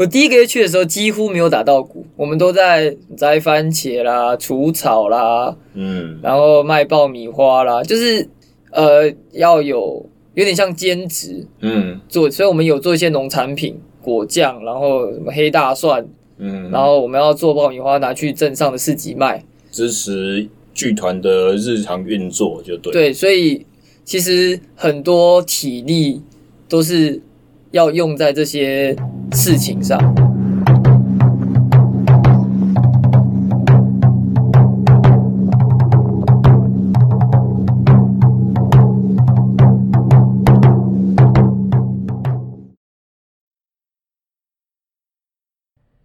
我第一个月去的时候几乎没有打到鼓，我们都在摘番茄啦、除草啦，嗯，然后卖爆米花啦，就是呃要有有点像兼职，嗯，做，所以我们有做一些农产品、果酱，然后什么黑大蒜，嗯，然后我们要做爆米花拿去镇上的市集卖，支持剧团的日常运作就对，对，所以其实很多体力都是。要用在这些事情上。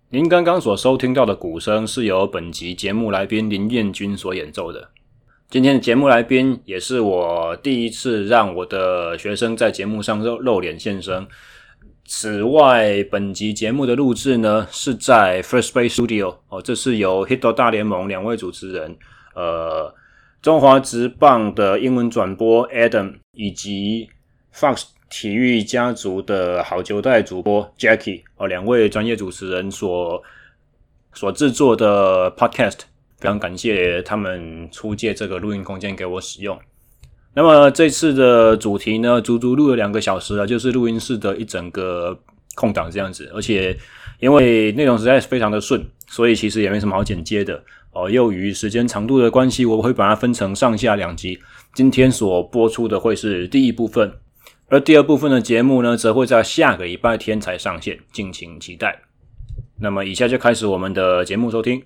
您刚刚所收听到的鼓声是由本集节目来宾林彦君所演奏的。今天的节目来宾也是我第一次让我的学生在节目上露露脸现身。此外，本集节目的录制呢是在 First Base Studio 哦，这是由 Hito 大联盟两位主持人，呃，中华职棒的英文转播 Adam 以及 Fox 体育家族的好球带主播 Jackie 哦，两位专业主持人所所制作的 Podcast，非常感谢他们出借这个录音空间给我使用。那么这次的主题呢，足足录了两个小时了，就是录音室的一整个空档这样子。而且因为内容实在是非常的顺，所以其实也没什么好剪接的哦。由于时间长度的关系，我会把它分成上下两集。今天所播出的会是第一部分，而第二部分的节目呢，则会在下个礼拜天才上线，敬请期待。那么以下就开始我们的节目收听。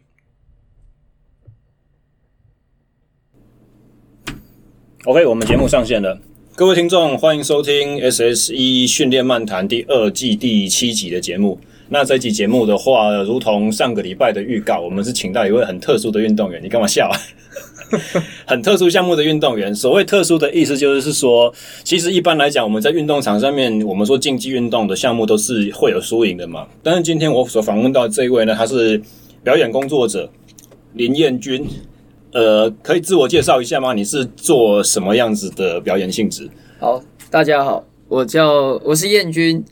OK，我们节目上线了，各位听众，欢迎收听 SSE 训练漫谈第二季第七集的节目。那这集节目的话，如同上个礼拜的预告，我们是请到一位很特殊的运动员。你干嘛笑啊？很特殊项目的运动员。所谓特殊的意思，就是说，其实一般来讲，我们在运动场上面，我们说竞技运动的项目都是会有输赢的嘛。但是今天我所访问到这一位呢，他是表演工作者林彦君。呃，可以自我介绍一下吗？你是做什么样子的表演性质？好，大家好，我叫我是燕君，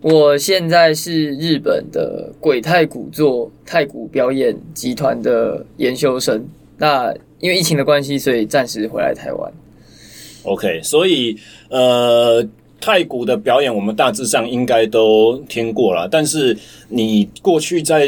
我现在是日本的鬼太鼓座太鼓表演集团的研修生。那因为疫情的关系，所以暂时回来台湾。OK，所以呃。太古的表演，我们大致上应该都听过了。但是你过去在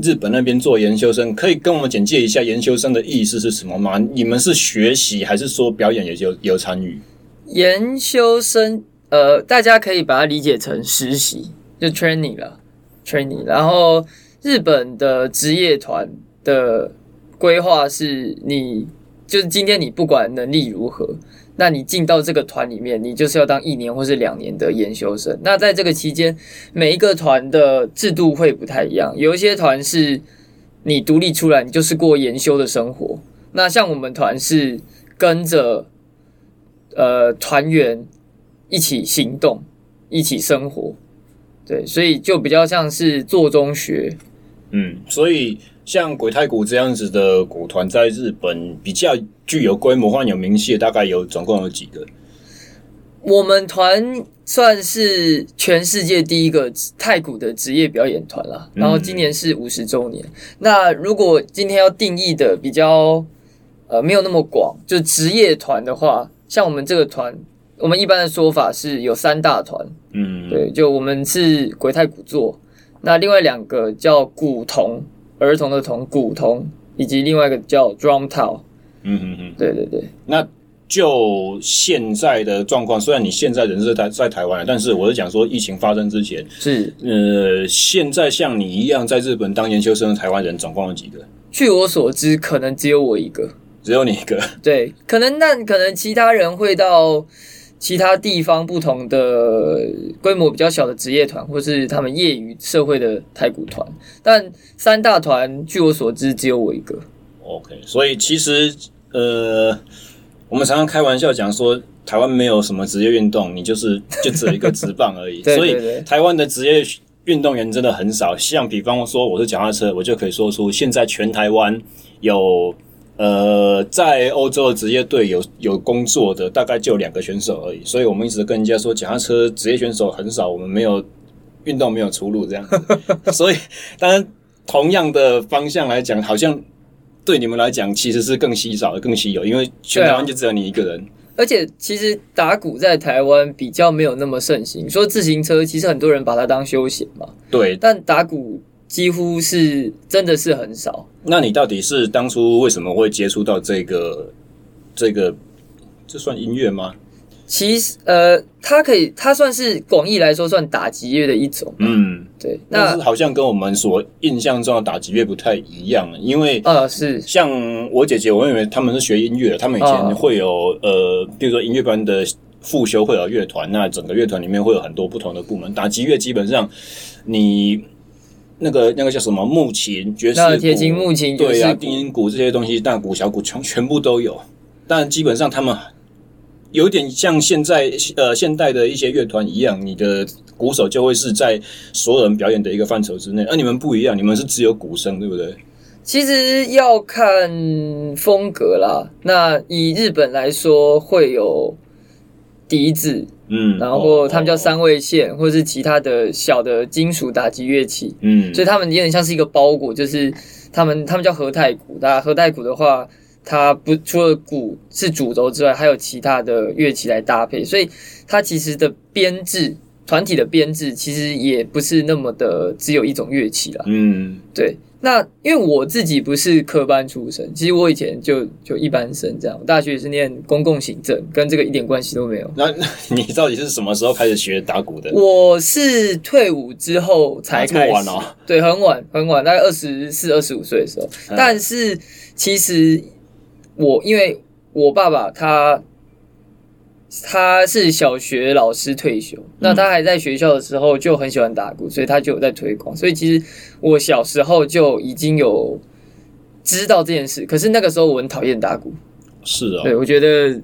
日本那边做研修生，可以跟我们简介一下研修生的意思是什么吗？你们是学习，还是说表演也有有参与？研修生，呃，大家可以把它理解成实习，就 training 了，training。然后日本的职业团的规划是你，就是今天你不管能力如何。那你进到这个团里面，你就是要当一年或是两年的研修生。那在这个期间，每一个团的制度会不太一样。有一些团是你独立出来，你就是过研修的生活。那像我们团是跟着呃团员一起行动，一起生活，对，所以就比较像是做中学。嗯，所以。像鬼太鼓这样子的鼓团，在日本比较具有规模化有名气，大概有总共有几个？我们团算是全世界第一个太鼓的职业表演团了，然后今年是五十周年。嗯。那如果今天要定义的比较呃没有那么广，就职业团的话，像我们这个团，我们一般的说法是有三大团，嗯，对，就我们是鬼太鼓座，那另外两个叫古童。儿童的童古童，以及另外一个叫 Drum Tao。嗯嗯嗯，对对对。那就现在的状况，虽然你现在人是在在台湾，但是我是讲说疫情发生之前是呃，现在像你一样在日本当研究生的台湾人总共有几个？据我所知，可能只有我一个，只有你一个。对，可能那可能其他人会到。其他地方不同的规模比较小的职业团，或是他们业余社会的太古团，但三大团据我所知只有我一个。OK，所以其实呃，我们常常开玩笑讲说，台湾没有什么职业运动，你就是就只有一个职棒而已。对对对，所以台湾的职业运动员真的很少。像比方说，我是脚踏车，我就可以说出现在全台湾有。呃，在欧洲的职业队有有工作的大概就两个选手而已，所以我们一直跟人家说，脚踏车职业选手很少，我们没有运动没有出路这样子。所以，当然同样的方向来讲，好像对你们来讲其实是更稀少的、更稀有，因为全台湾就只有你一个人。而且，其实打鼓在台湾比较没有那么盛行。说自行车，其实很多人把它当休闲嘛。对，但打鼓几乎是真的是很少。那你到底是当初为什么会接触到这个这个？这算音乐吗？其实，呃，它可以，它算是广义来说算打击乐的一种。嗯，对。那好像跟我们所印象中的打击乐不太一样，因为呃，是像我姐姐，我妹妹他们是学音乐的，他们以前会有、哦、呃，比如说音乐班的复修会有乐团，那整个乐团里面会有很多不同的部门。打击乐基本上你那个那个叫什么木琴、爵士鼓、铁琴、木琴、对啊，定音鼓这些东西，大鼓、小鼓全全部都有。但基本上他们。有点像现在呃现代的一些乐团一样，你的鼓手就会是在所有人表演的一个范畴之内，而你们不一样，你们是只有鼓声，对不对？其实要看风格啦。那以日本来说，会有笛子，嗯，然后他们叫三味线，或者是其他的小的金属打击乐器，嗯，所以他们有点像是一个包裹，就是他们他们叫和太鼓，那和太鼓的话。它不除了鼓是主轴之外，还有其他的乐器来搭配，所以它其实的编制，团体的编制其实也不是那么的只有一种乐器啦。嗯，对。那因为我自己不是科班出身，其实我以前就就一般生这样，我大学也是念公共行政，跟这个一点关系都没有。那你到底是什么时候开始学打鼓的？我是退伍之后才开始。这么晚哦？对，很晚很晚，大概二十四、二十五岁的时候。嗯。但是其实。我因为我爸爸他他是小学老师退休，那他还在学校的时候就很喜欢打鼓，所以他就有在推广。所以其实我小时候就已经有知道这件事，可是那个时候我很讨厌打鼓，是啊，对，我觉得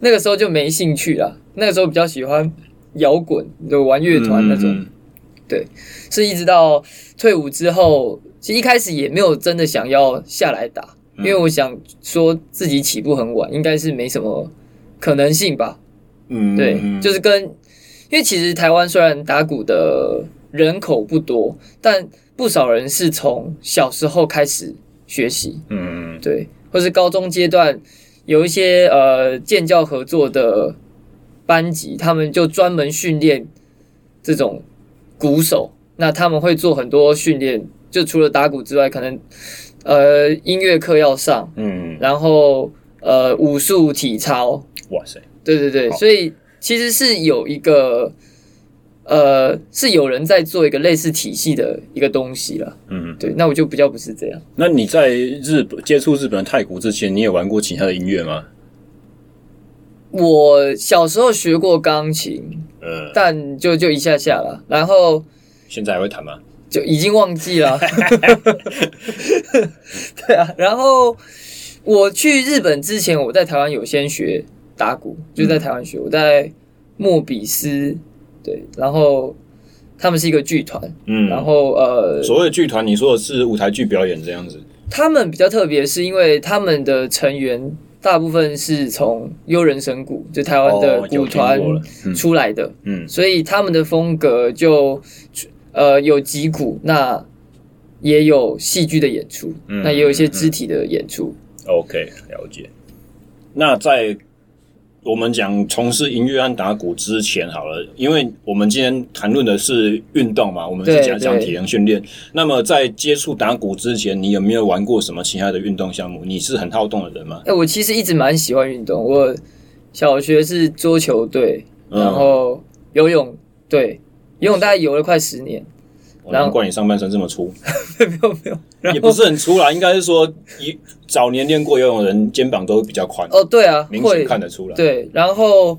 那个时候就没兴趣了。那个时候比较喜欢摇滚，就玩乐团那种。对，是一直到退伍之后，其实一开始也没有真的想要下来打。因为我想说自己起步很晚，应该是没什么可能性吧。嗯，对，就是跟因为其实台湾虽然打鼓的人口不多，但不少人是从小时候开始学习。嗯，对，或是高中阶段有一些呃建教合作的班级，他们就专门训练这种鼓手。那他们会做很多训练，就除了打鼓之外，可能。呃，音乐课要上，嗯，然后呃，武术、体操，哇塞，对对对，所以其实是有一个，呃，是有人在做一个类似体系的一个东西了，嗯，对，那我就比较不是这样。那你在日本接触日本的太鼓之前，你也玩过其他的音乐吗？我小时候学过钢琴，嗯，但就就一下下了，然后现在还会弹吗？就已经忘记了，对啊。然后我去日本之前，我在台湾有先学打鼓，就在台湾学。我在莫比斯，对，然后他们是一个剧团，嗯，然后呃，所谓的剧团，你说的是舞台剧表演这样子？他们比较特别，是因为他们的成员大部分是从优人神鼓，就台湾的鼓团出来的，嗯，所以他们的风格就。呃，有击鼓，那也有戏剧的演出，嗯，那也有一些肢体的演出。OK，了解。那在我们讲从事音乐和打鼓之前，好了，因为我们今天谈论的是运动嘛，我们是讲讲体能训练。那么在接触打鼓之前，你有没有玩过什么其他的运动项目？你是很好动的人吗？哎、欸，我其实一直蛮喜欢运动。我小学是桌球队，然后游泳队。游泳大概游了快十年，难怪你上半身这么粗。没 有没有，也不是很粗啦，应该是说一早年练过游泳的人肩膀都比较宽。哦，对啊，明显看得出来。对，然后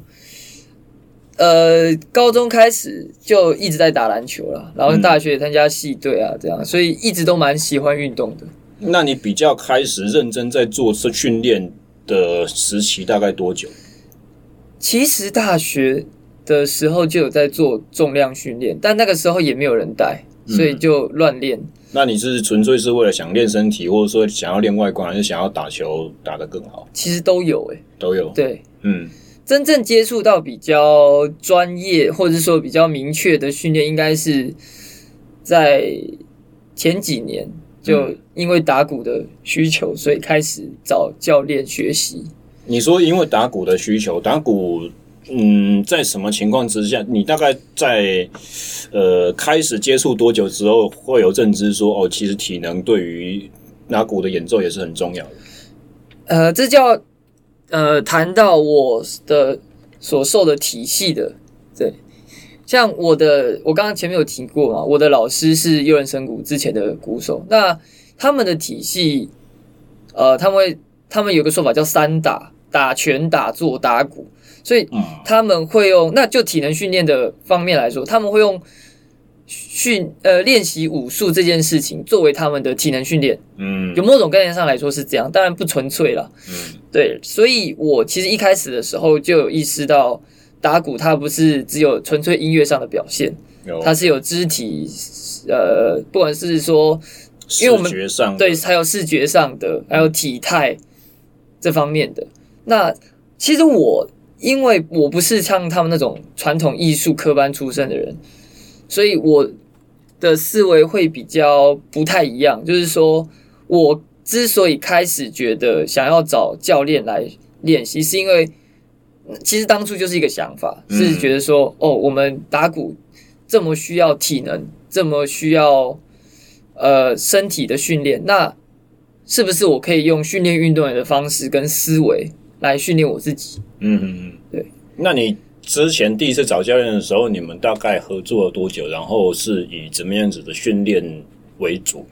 呃，高中开始就一直在打篮球了，然后大学也参加系队啊，这样，所以一直都蛮喜欢运动的。那你比较开始认真在做这训练的时期大概多久？其实大学。的时候就有在做重量训练，但那个时候也没有人带，所以就乱练。嗯。那你是纯粹是为了想练身体，或者说想要练外观，还是想要打球打得更好？其实都有诶、欸，都有。对，嗯，真正接触到比较专业或者说比较明确的训练，应该是在前几年，就因为打鼓的需求，所以开始找教练学习。你说因为打鼓的需求，打鼓，嗯，在什么情况之下？你大概在呃开始接触多久之后，会有认知说，哦，其实体能对于拿鼓的演奏也是很重要的。呃，这叫。呃，谈到我的所受的体系的，对，像我的，我刚刚前面有提过嘛，我的老师是右人神鼓之前的鼓手，那他们的体系，呃，他们会，他们有个说法叫三打：打拳、打坐、打鼓，所以他们会用，那就体能训练的方面来说，他们会用。训呃练习武术这件事情作为他们的体能训练，嗯，有某种概念上来说是这样，当然不纯粹了，嗯，对，所以我其实一开始的时候就有意识到，打鼓它不是只有纯粹音乐上的表现，它是有肢体，呃，不管是说，因为我们视觉上对，还有视觉上的，还有体态这方面的。那其实我因为我不是像他们那种传统艺术科班出身的人。所以我的思维会比较不太一样，就是说，我之所以开始觉得想要找教练来练习，是因为其实当初就是一个想法，是觉得说，哦，我们打鼓这么需要体能，这么需要呃身体的训练，那是不是我可以用训练运动员的方式跟思维来训练我自己？嗯嗯嗯，对。那你？之前第一次找教练的时候，你们大概合作了多久？然后是以怎么样子的训练为主？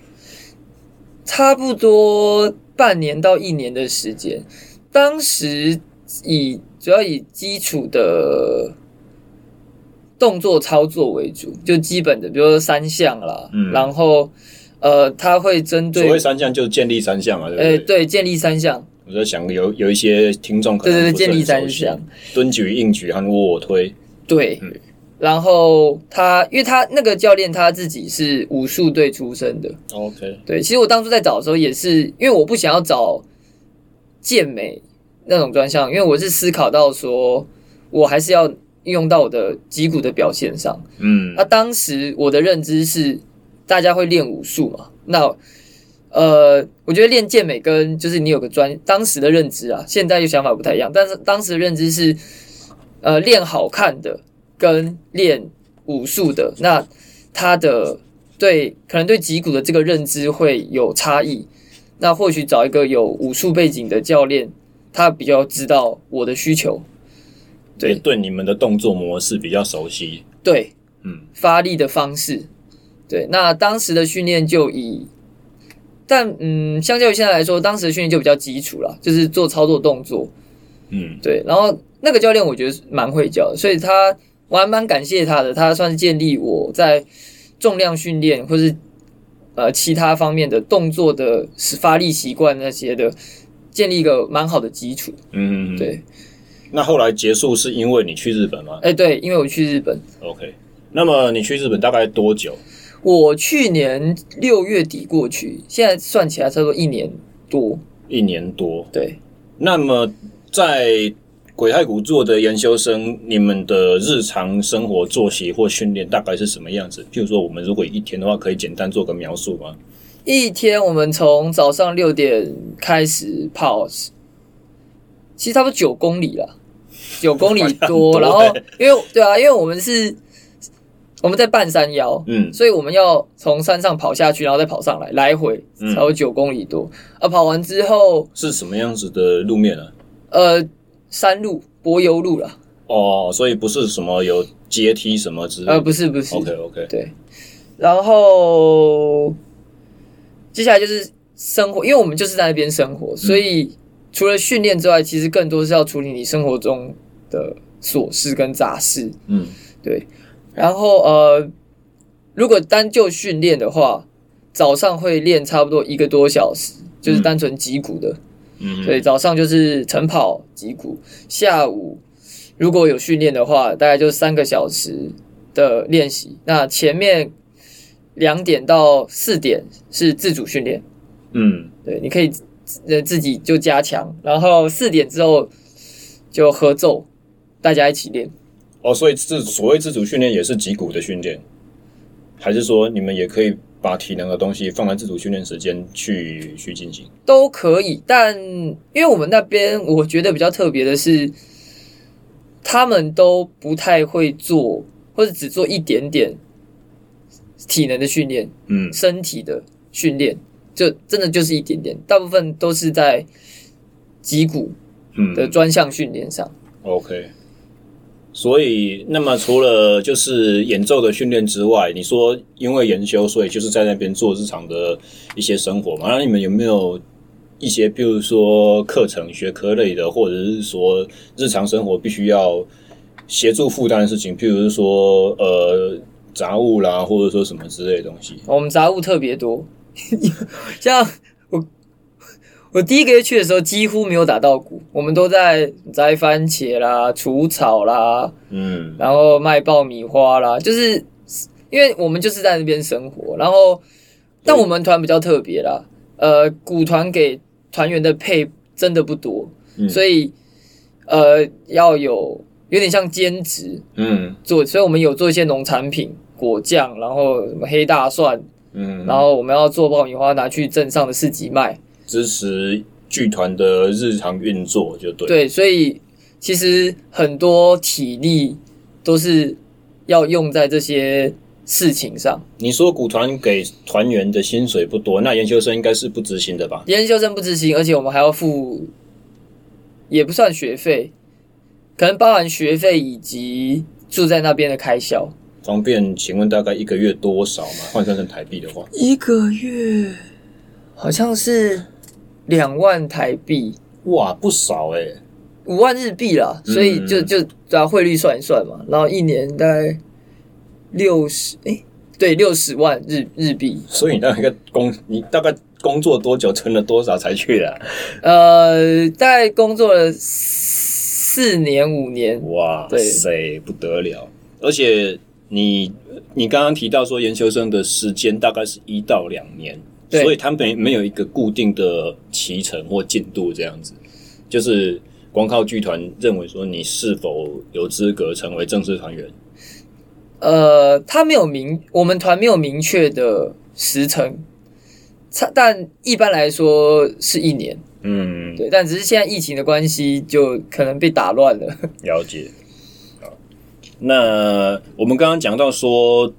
差不多半年到一年的时间。当时以主要以基础的动作操作为主，就基本的，比如说三项啦。嗯。然后呃，他会针对所谓三项，就是建立三项嘛，对不对？欸、对，建立三项。我在想有，有有一些听众可能对对对，健力三项，蹲举、硬举和卧推。对，嗯、然后他，因为他那个教练他自己是武术队出身的。OK，对，其实我当初在找的时候也是，因为我不想要找健美那种专项，因为我是思考到说，我还是要运用到我的脊骨的表现上。嗯，那当时我的认知是，大家会练武术嘛，那。呃，我觉得练健美跟就是你有个专当时的认知啊，现在就想法不太一样。但是当时的认知是，呃，练好看的跟练武术的，那他的对可能对脊骨的这个认知会有差异。那或许找一个有武术背景的教练，他比较知道我的需求，对对，你们的动作模式比较熟悉。对，嗯，发力的方式，对。那当时的训练就以。但嗯，相较于现在来说，当时的训练就比较基础了，就是做操作动作，嗯，对。然后那个教练我觉得蛮会教的，所以他我还蛮感谢他的，他算是建立我在重量训练或是呃其他方面的动作的发力习惯那些的，建立一个蛮好的基础。嗯，对。那后来结束是因为你去日本吗？哎，对，因为我去日本。OK，那么你去日本大概多久？我去年六月底过去，现在算起来差不多一年多。一年多，对。那么在鬼太鼓做的研究生，你们的日常生活作息或训练大概是什么样子？譬如说，我们如果一天的话，可以简单做个描述吗？一天，我们从早上六点开始跑，其实差不多九公里了，九公里多。然后，因为对啊，因为我们是。我们在半山腰，嗯，所以我们要从山上跑下去，然后再跑上来，来回才有九公里多。啊，跑完之后是什么样子的路面呢？呃，山路、柏油路了。哦，所以不是什么有阶梯什么之类的。呃，不是，不是。OK OK，对。然后接下来就是生活，因为我们就是在那边生活，所以除了训练之外，其实更多是要处理你生活中的琐事跟杂事。嗯，对。然后呃，如果单就训练的话，早上会练差不多一个多小时，就是单纯击鼓的。嗯，所以早上就是晨跑击鼓，下午如果有训练的话，大概就三个小时的练习。那前面两点到四点是自主训练。嗯，对，你可以呃自己就加强，然后四点之后就合奏。大家一起练。哦，所以自所谓自主训练也是脊骨的训练，还是说你们也可以把体能的东西放在自主训练时间去去进行？都可以，但因为我们那边我觉得比较特别的是，他们都不太会做，或者只做一点点体能的训练，嗯，身体的训练就真的就是一点点，大部分都是在脊骨的专项训练上。嗯，OK。所以，那么除了就是演奏的训练之外，你说因为研修，所以就是在那边做日常的一些生活嘛？那你们有没有一些，比如说课程、学科类的，或者是说日常生活必须要协助负担的事情？譬如说，呃，杂物啦，或者说什么之类的东西？我们杂物特别多，像。我第一个月去的时候几乎没有打到鼓，我们都在摘番茄啦、除草啦，嗯，然后卖爆米花啦，就是因为我们就是在那边生活，然后但我们团比较特别啦，呃，鼓团给团员的配真的不多，嗯，所以呃要有有点像兼职，嗯，做，所以我们有做一些农产品、果酱，然后什么黑大蒜，嗯，然后我们要做爆米花拿去镇上的市集卖。支持剧团的日常运作就对。对，所以其实很多体力都是要用在这些事情上。你说古团给团员的薪水不多，那研究生应该是不执行的吧？研究生不执行，而且我们还要付，也不算学费，可能包含学费以及住在那边的开销。方便请问大概一个月多少嘛？换算成台币的话，一个月好像是。两万台币，哇，不少哎、欸，五万日币啦，所以就就拿汇率算一算嘛，然后一年大概六十，哎，对，六十万日日币。所以你大概工，你大概工作多久存了多少才去的？呃，大概工作了四年五年，哇塞，对不得了！而且你你刚刚提到说研究生的时间大概是一到两年。所以他们没没有一个固定的期程或进度这样子，就是光靠剧团认为说你是否有资格成为正式团员。呃，他没有明，我们团没有明确的时程，但一般来说是一年。嗯，对，但只是现在疫情的关系，就可能被打乱了。了解。好，那我们刚刚讲到说。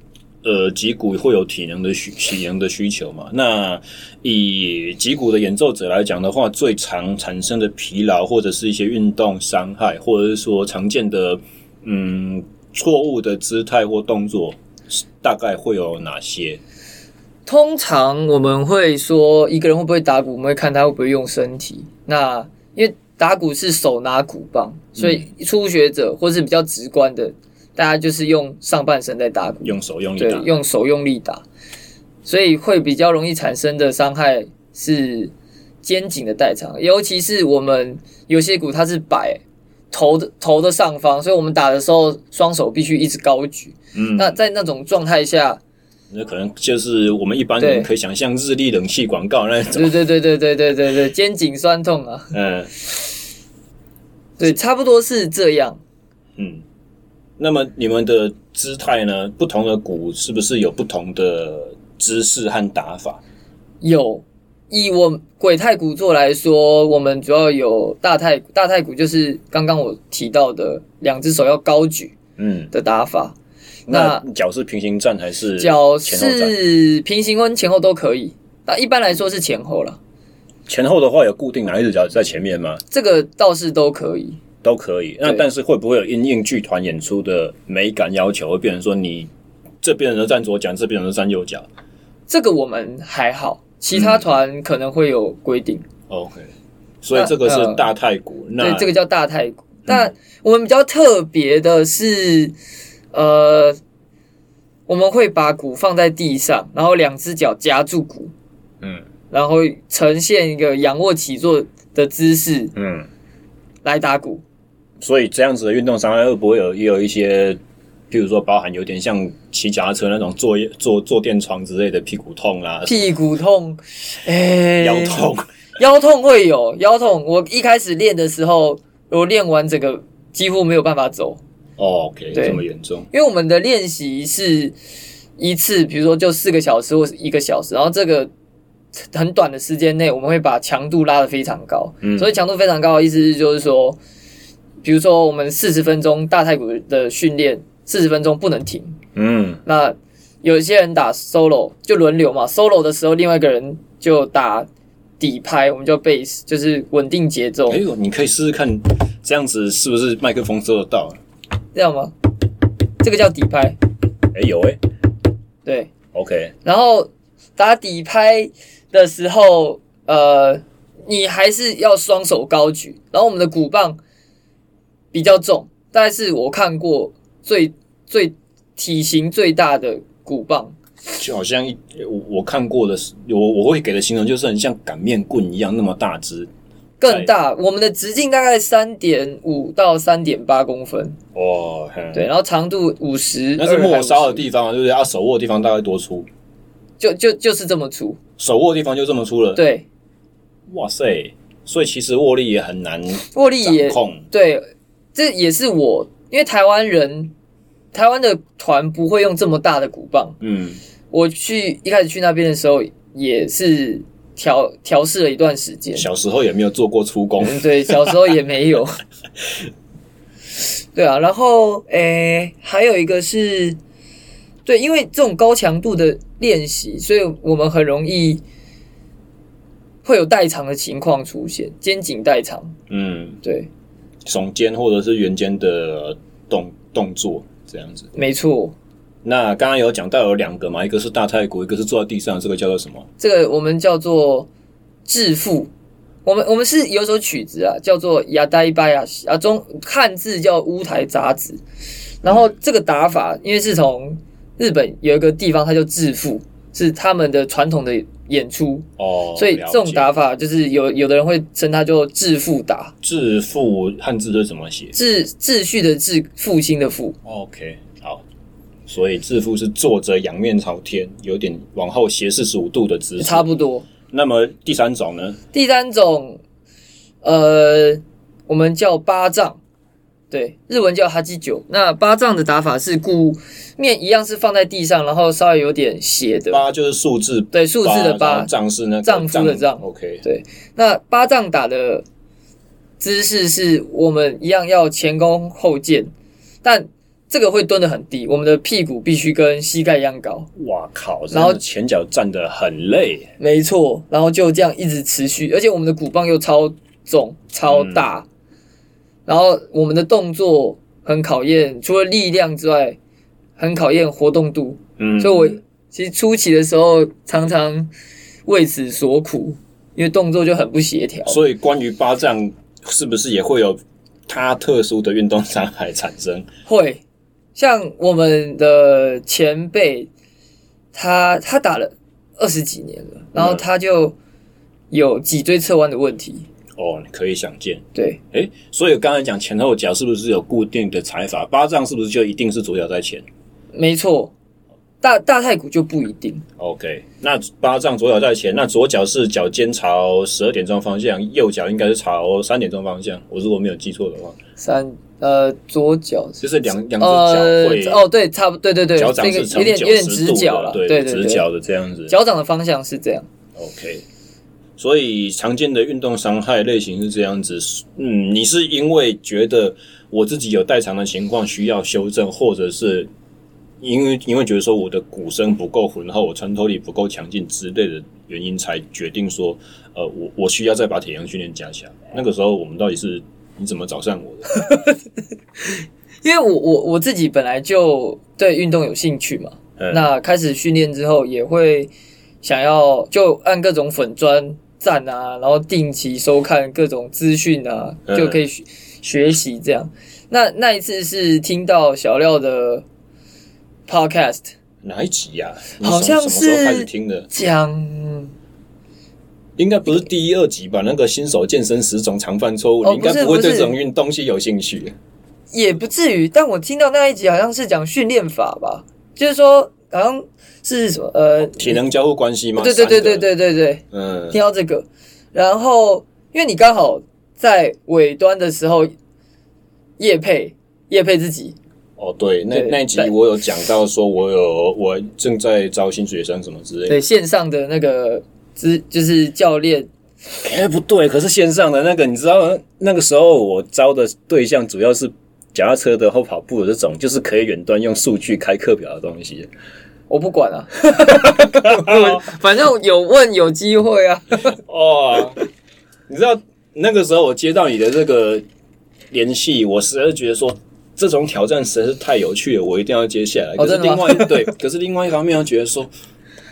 呃，击鼓会有体能的需体能的需求嘛？那以击鼓的演奏者来讲的话，最常产生的疲劳或者是一些运动伤害，或者是说常见的嗯错误的姿态或动作，大概会有哪些？通常我们会说一个人会不会打鼓，我们会看他会不会用身体。那因为打鼓是手拿鼓棒，所以初学者或是比较直观的。大家就是用上半身在打鼓，用手用力打，对，用手用力打，所以会比较容易产生的伤害是肩颈的代偿，尤其是我们有些鼓它是摆头的头的上方，所以我们打的时候双手必须一直高举。嗯，那在那种状态下，那可能就是我们一般人可以想象日立冷气广告那种。对对对对对对对对，肩颈酸痛啊。嗯，对，差不多是这样。嗯。那么你们的姿态呢？不同的鼓是不是有不同的姿势和打法？有，以我鬼太鼓座来说，我们主要有大太鼓。大太鼓就是刚刚我提到的两只手要高举，嗯的打法。嗯、那脚是平行站还是脚是平行跟前后都可以？那一般来说是前后了。前后的话有固定哪一只脚在前面吗？这个倒是都可以。都可以，那但是会不会有因应剧团演出的美感要求，会变成说你这边人站左脚，这边人站右脚？这个我们还好，其他团可能会有规定。嗯、OK，所以这个是大太鼓，那、呃、那对，这个叫大太鼓。但我们比较特别的是，呃，我们会把鼓放在地上，然后两只脚夹住鼓，嗯，然后呈现一个仰卧起坐的姿势，嗯，来打鼓。所以这样子的运动伤害会不会有也有一些，譬如说包含有点像骑脚踏车那种坐坐坐垫床之类的屁股痛啦，屁股痛，哎、欸，腰痛，腰痛会有腰痛。我一开始练的时候，我练完整个几乎没有办法走。哦，OK，这么严重？因为我们的练习是一次，比如说就四个小时或是一个小时，然后这个很短的时间内，我们会把强度拉得非常高。嗯，所以强度非常高的意思就是说，比如说我们四十分钟大太鼓的训练，四十分钟不能停。嗯，那有些人打 solo 就轮流嘛，solo 的时候另外一个人就打底拍，我们叫 bass，就是稳定节奏。哎呦，你可以试试看，这样子是不是麦克风收得到？这样吗？这个叫底拍。哎、欸，有哎、欸。对，OK。然后打底拍的时候，呃，你还是要双手高举。然后我们的鼓棒比较重，大概是我看过最最体型最大的鼓棒，就好像一我我看过的，我我会给的形容就是很像擀面棍一样那么大只。更大，我们的直径大概三点五到三点八公分哦，对，然后长度五十，那是末梢的地方，对不对？啊，手握的地方大概多粗？就就就是这么粗，手握的地方就这么粗了。对，哇塞，所以其实握力也很难，握力也控。对，这也是我，因为台湾人，台湾的团不会用这么大的鼓棒。嗯，我去一开始去那边的时候也是。调调试了一段时间，小时候也没有做过出工，嗯，对，小时候也没有，对啊，然后诶、欸，还有一个是，对，因为这种高强度的练习，所以我们很容易会有代偿的情况出现，肩颈代偿，嗯，对，耸肩或者是圆肩的动动作这样子，没错。那刚刚有讲到有两个嘛，一个是大太鼓，一个是坐在地上，这个叫做什么？这个我们叫做致富。我们我们是有首曲子啊，叫做亚呆巴亚西啊，中汉字叫乌台杂子。然后这个打法，因为是从日本有一个地方，它叫致富，是他们的传统的演出哦，所以这种打法就是有有的人会称它叫致富打。致富汉字是怎么写？秩秩序的秩，复兴的复。OK 好。所以致富是坐着仰面朝天，有点往后斜四十五度的姿势，差不多。那么第三种呢？第三种，呃，我们叫八丈，对，日文叫哈基九。那八丈的打法是鼓面一样是放在地上，然后稍微有点斜的。八就是数字，对，数字的八。丈是那丈夫的丈。OK，对。那八丈打的姿势是我们一样要前弓后箭，但。这个会蹲得很低，我们的屁股必须跟膝盖一样高。哇靠！然后前脚站得很累。没错，然后就这样一直持续，而且我们的鼓棒又超重、超大，嗯、然后我们的动作很考验，除了力量之外，很考验活动度。嗯，所以我其实初期的时候常常为此所苦，因为动作就很不协调。所以关于八丈，是不是也会有它特殊的运动伤害产生？会。像我们的前辈，他他打了二十几年了，然后他就有脊椎侧弯的问题。哦，你可以想见。对，诶，所以刚才讲前后脚是不是有固定的踩法？八丈是不是就一定是左脚在前？没错。大大太鼓就不一定。OK，那八丈左脚在前，那左脚是脚尖朝十二点钟方向，右脚应该是朝三点钟方向。我如果没有记错的话，三呃左脚就是两两只脚会哦，对，差不多，对对对，脚掌是呈九十度的，对，直角的这样子，脚掌的方向是这样。OK，所以常见的运动伤害类型是这样子。嗯，你是因为觉得我自己有代偿的情况需要修正，或者是？因为因为觉得说我的鼓声不够浑厚，我穿透力不够强劲之类的原因，才决定说，呃，我我需要再把铁人训练加强。那个时候我们到底是你怎么找上我的？因为我我我自己本来就对运动有兴趣嘛，嗯、那开始训练之后也会想要就按各种粉专赞啊，然后定期收看各种资讯啊，就可以学学习这样。嗯、那那一次是听到小廖的。Podcast 哪一集呀？好像是什么时候开始听的？讲应该不是第一二集吧？那个新手健身十种常犯错误，你应该不会对这种运动东西有兴趣。也不至于，但我听到那一集好像是讲训练法吧，就是说好像是什么呃，体能交互关系吗？对对对对对对对，嗯，听到这个，然后因为你刚好在尾端的时候。叶配叶配自己。哦，对，那那一集我有讲到说，我有我正在招新学生什么之类的。对，线上的那个之就是教练。哎、欸，不对，可是线上的那个，你知道那个时候我招的对象主要是脚踏车的或跑步的这种，就是可以远端用数据开课表的东西。我不管啊，反正有问有机会啊。哦，你知道那个时候我接到你的这个联系，我实在是觉得说这种挑战实在是太有趣了，我一定要接下来。可是另外一对，可是另外一方面又觉得说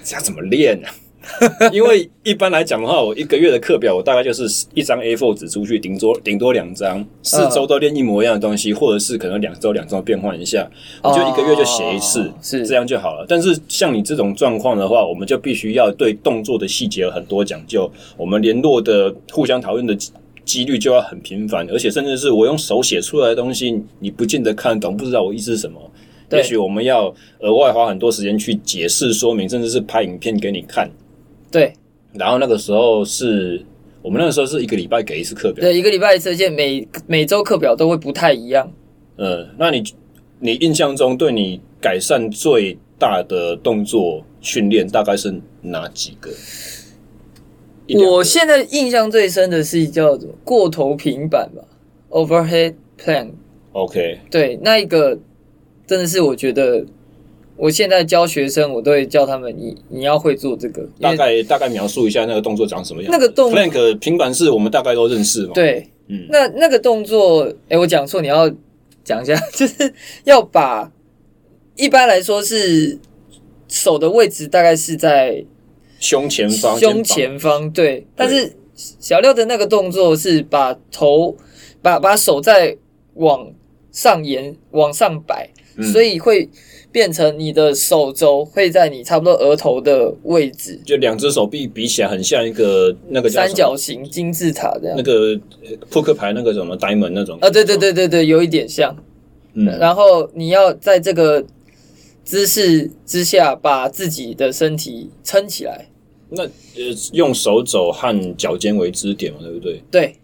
这要怎么练呢、啊？因为一般来讲的话，我一个月的课表，我大概就是一张 A4 纸出去，顶多顶多两张，四周都练一模一样的东西，或者是可能两周两周变换一下，我就一个月就写一次，是这样就好了。但是像你这种状况的话，我们就必须要对动作的细节有很多讲究，我们联络的互相讨论的几率就要很频繁，而且甚至是我用手写出来的东西，你不见得看得懂，不知道我意思是什么。也许我们要额外花很多时间去解释说明，甚至是拍影片给你看。对，然后那个时候是我们那个时候是一个礼拜给一次课表，对，一个礼拜一次，而且每每周课表都会不太一样。嗯，那你你印象中对你改善最大的动作训练大概是哪几个？我现在印象最深的是叫做过头平板吧，overhead plank。OK，对，那一个真的是我觉得。我现在教学生，我都会教他们你，你你要会做这个。大概大概描述一下那个动作长什么样？那个动 plank 平板式，我们大概都认识嘛。对，嗯，那那个动作，诶、欸，我讲错，你要讲一下，就是要把一般来说是手的位置大概是在胸前方，胸前方对。对，但是小六的那个动作是把头把把手再往上延往上摆，嗯、所以会。变成你的手肘会在你差不多额头的位置，就两只手臂比起来很像一个那个三角形金字塔这样。那个扑克牌那个什么 diamond 那种啊，对对对对对，有一点像。嗯，然后你要在这个姿势之下把自己的身体撑起来。那呃，用手肘和脚尖为支点嘛，对不对？对。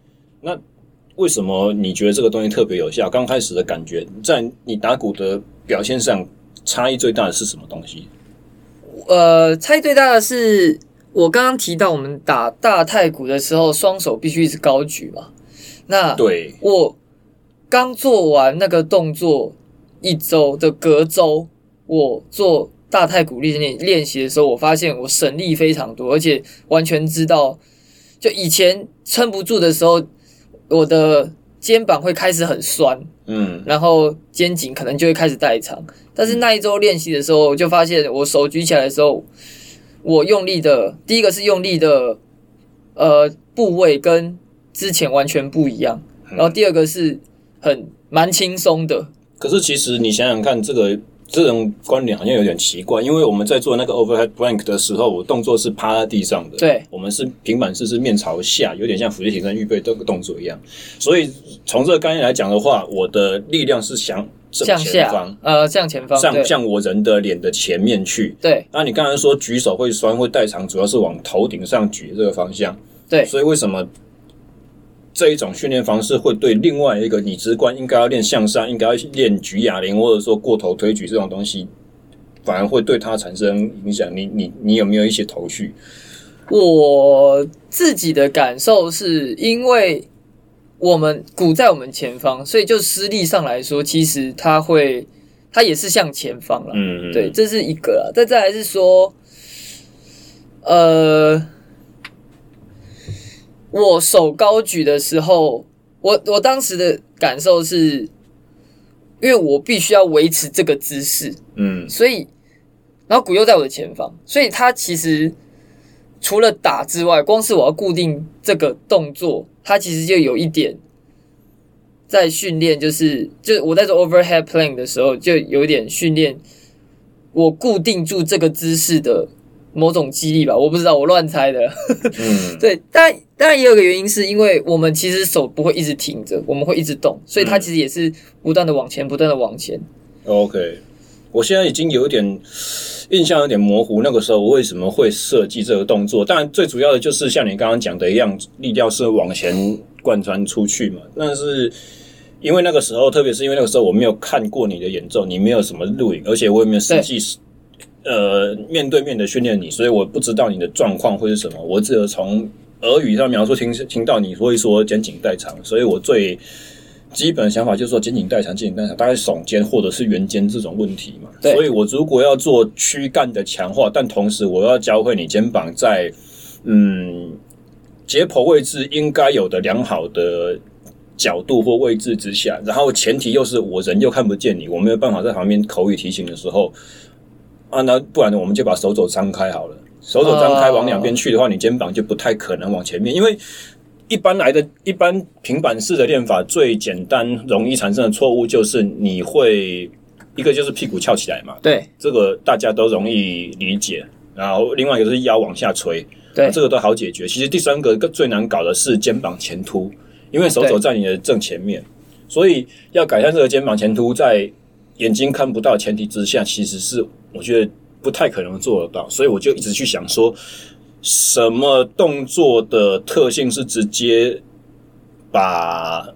那为什么你觉得这个东西特别有效？刚开始的感觉，在你打鼓的表现上。差异最大的是什么东西？呃，差异最大的是我刚刚提到，我们打大太鼓的时候，双手必须一直高举嘛。那对，我刚做完那个动作一周的隔周，我做大太鼓练练练习的时候，我发现我省力非常多，而且完全知道，就以前撑不住的时候，我的肩膀会开始很酸，嗯，然后肩颈可能就会开始代偿。但是那一周练习的时候，我就发现我手举起来的时候，我用力的第一个是用力的，呃，部位跟之前完全不一样。然后第二个是很蛮轻松的。可是其实你想想看，这个这种观点好像有点奇怪，因为我们在做那个 overhead plank 的时候，我动作是趴在地上的。对，我们是平板式，是面朝下，有点像伏地挺身预备这个动作一样。所以从这个概念来讲的话，我的力量是想。向前方，呃，向前方，向向我人的脸的前面去。对，那你刚才说举手会酸会代偿，主要是往头顶上举这个方向。对，所以为什么这一种训练方式会对另外一个你直观应该要练向上，应该要练举哑铃或者说过头推举这种东西，反而会对它产生影响？你你你有没有一些头绪？我自己的感受是因为。我们鼓在我们前方，所以就施力上来说，其实它会，它也是向前方了。嗯嗯，对，这是一个了。再再来是说，呃，我手高举的时候，我我当时的感受是，因为我必须要维持这个姿势，嗯，所以，然后鼓又在我的前方，所以它其实除了打之外，光是我要固定这个动作。它其实就有一点在训练，就是就我在做 overhead plank 的时候，就有一点训练我固定住这个姿势的某种激励吧。我不知道，我乱猜的。嗯，对，但当然也有个原因，是因为我们其实手不会一直停着，我们会一直动，所以它其实也是不断的往前，不断的往前。OK，我现在已经有一点。印象有点模糊，那个时候我为什么会设计这个动作？当然，最主要的就是像你刚刚讲的一样，力量是往前贯穿出去嘛。但是因为那个时候，特别是因为那个时候我没有看过你的演奏，你没有什么录影，而且我也没有实际呃面对面的训练你，所以我不知道你的状况会是什么。我只有从俄语上描述听听到你会说肩颈代偿，所以我最基本的想法就是说肩颈代偿，肩颈代偿大概耸肩或者是圆肩这种问题嘛。所以我如果要做躯干的强化，但同时我要教会你肩膀在嗯解剖位置应该有的良好的。角度或位置之下，然后前提又是我人又看不见你，我没有办法在旁边口语提醒的时候，啊，那不然呢，我们就把手肘张开好了。手肘张开往两边去的话，你肩膀就不太可能往前面，因为一般来的一般平板式的练法最简单容易产生的错误就是你会一个就是屁股翘起来嘛，对，这个大家都容易理解。然后另外一个是腰往下垂，对，这个都好解决。其实第三个最难搞的是肩膀前凸。因为手肘在你的正前面，所以要改善这个肩膀前凸，在眼睛看不到前提之下，其实是我觉得不太可能做得到。所以我就一直去想说，什么动作的特性是直接把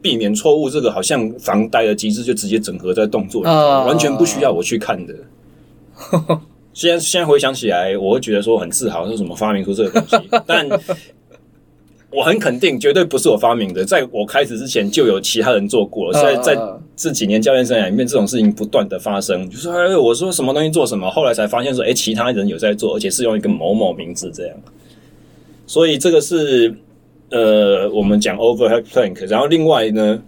避免错误这个好像防呆的机制就直接整合在动作里，uh、完全不需要我去看的。现在现在回想起来，我会觉得说很自豪，是什么发明出这个东西，但。我很肯定，绝对不是我发明的。在我开始之前，就有其他人做过了。所以在这几年教练生涯里面，这种事情不断的发生。就说，哎，我说什么东西做什么，后来才发现说，哎，其他人有在做，而且是用一个某某名字这样。所以这个是呃，我们讲 overhead plank。然后另外呢，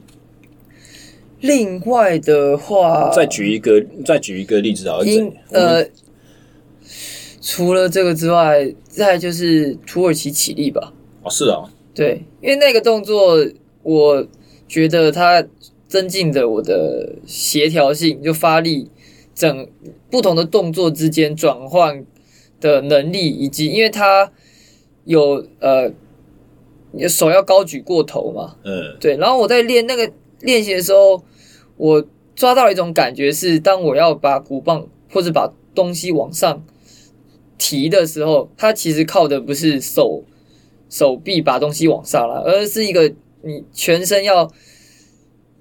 另外的话，再举一个，再举一个例子啊。呃，除了这个之外，再就是土耳其起立吧。哦，是啊，对，因为那个动作，我觉得它增进了我的协调性，就发力，整不同的动作之间转换的能力，以及因为它有呃，你的手要高举过头嘛，嗯，对，然后我在练那个练习的时候，我抓到一种感觉是，当我要把鼓棒或者把东西往上提的时候，它其实靠的不是手。手臂把东西往上拉，而是一个你全身要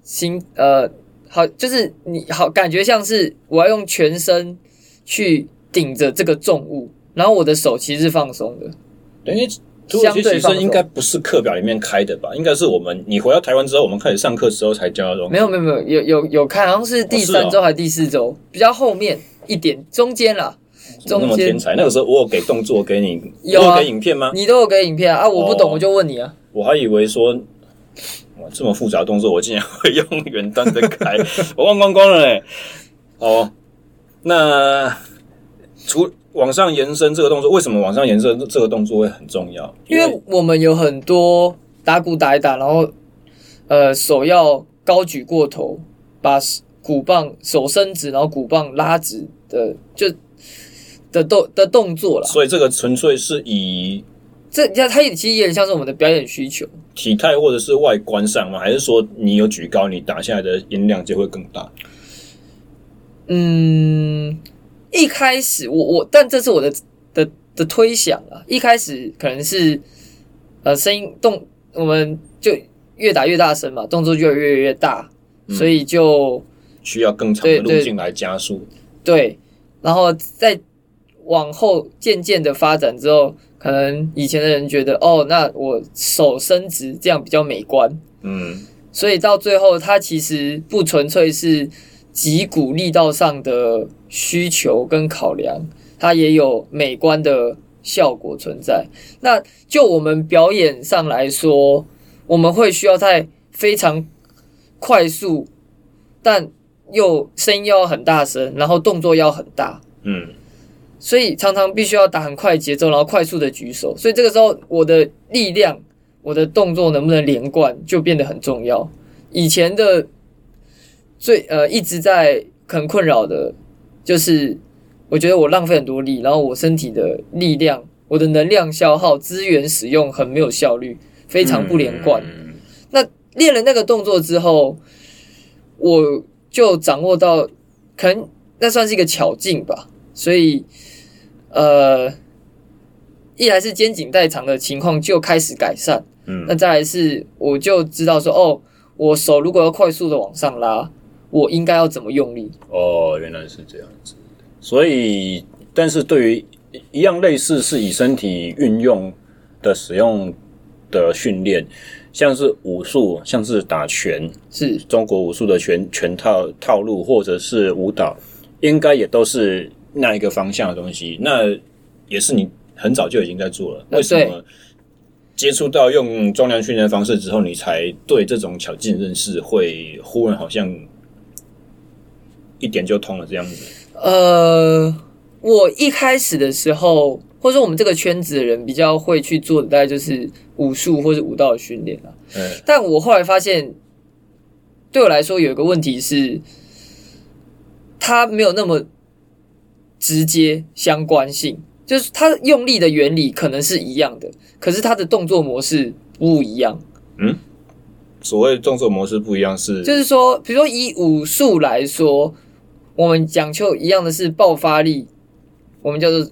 行呃好，就是你好感觉像是我要用全身去顶着这个重物，然后我的手其实是放松的。等于相对其实应该不是课表里面开的吧？应该是我们你回到台湾之后，我们开始上课的时候才教的。没有没有没有有有有开，好像是第三周还是第四周，哦哦，比较后面一点，中间啦。那么天才，那个时候我有给动作给你，有给影片吗？你都有给影片啊？啊，我不懂，我就问你啊。我还以为说，哇，这么复杂的动作，我竟然会用 远端的开，我忘光光了嘞。哦，那除往上延伸这个动作，为什么往上延伸这个动作会很重要？因为我们有很多打鼓打一打，然后呃手要高举过头，把鼓棒手伸直，然后鼓棒拉直的就。的动的动作了，所以这个纯粹是以这，你看它也其实有点像是我们的表演需求，体态或者是外观上吗？还是说你有举高，你打下来的音量就会更大？嗯，一开始我我，但这是我的的的推想啊。一开始可能是呃声音动，我们就越打越大声嘛，动作就越越越大，嗯、所以就需要更长的路径来加速。对，然后再。往后渐渐的发展之后，可能以前的人觉得，哦，那我手伸直这样比较美观，嗯，所以到最后，它其实不纯粹是脊骨力道上的需求跟考量，它也有美观的效果存在。那就我们表演上来说，我们会需要在非常快速，但又声音要很大声，然后动作要很大，嗯。所以常常必须要打很快节奏，然后快速的举手。所以这个时候，我的力量、我的动作能不能连贯，就变得很重要。以前的最呃一直在很困扰的，就是我觉得我浪费很多力，然后我身体的力量、我的能量消耗、资源使用很没有效率，非常不连贯。那练了那个动作之后，我就掌握到，可能那算是一个巧劲吧。所以。呃，一来是肩颈代偿的情况就开始改善，嗯，那再来是我就知道说，哦，我手如果要快速的往上拉，我应该要怎么用力？哦，原来是这样子。所以，但是对于一样类似是以身体运用的使用的训练，像是武术，像是打拳，是中国武术的拳拳套套路，或者是舞蹈，应该也都是那一个方向的东西。那也是你很早就已经在做了，为什么？接触到用重量训练的方式之后，你才对这种巧劲认识会忽然好像一点就通了这样子。呃，我一开始的时候，或者说我们这个圈子的人比较会去做的，大概就是武术或者武道的训练了。嗯，但我后来发现，对我来说有一个问题是，它没有那么直接相关性。就是它用力的原理可能是一样的，可是它的动作模式不一样。嗯，所谓动作模式不一样是，就是说，比如说以武术来说，我们讲究一样的是爆发力，我们叫做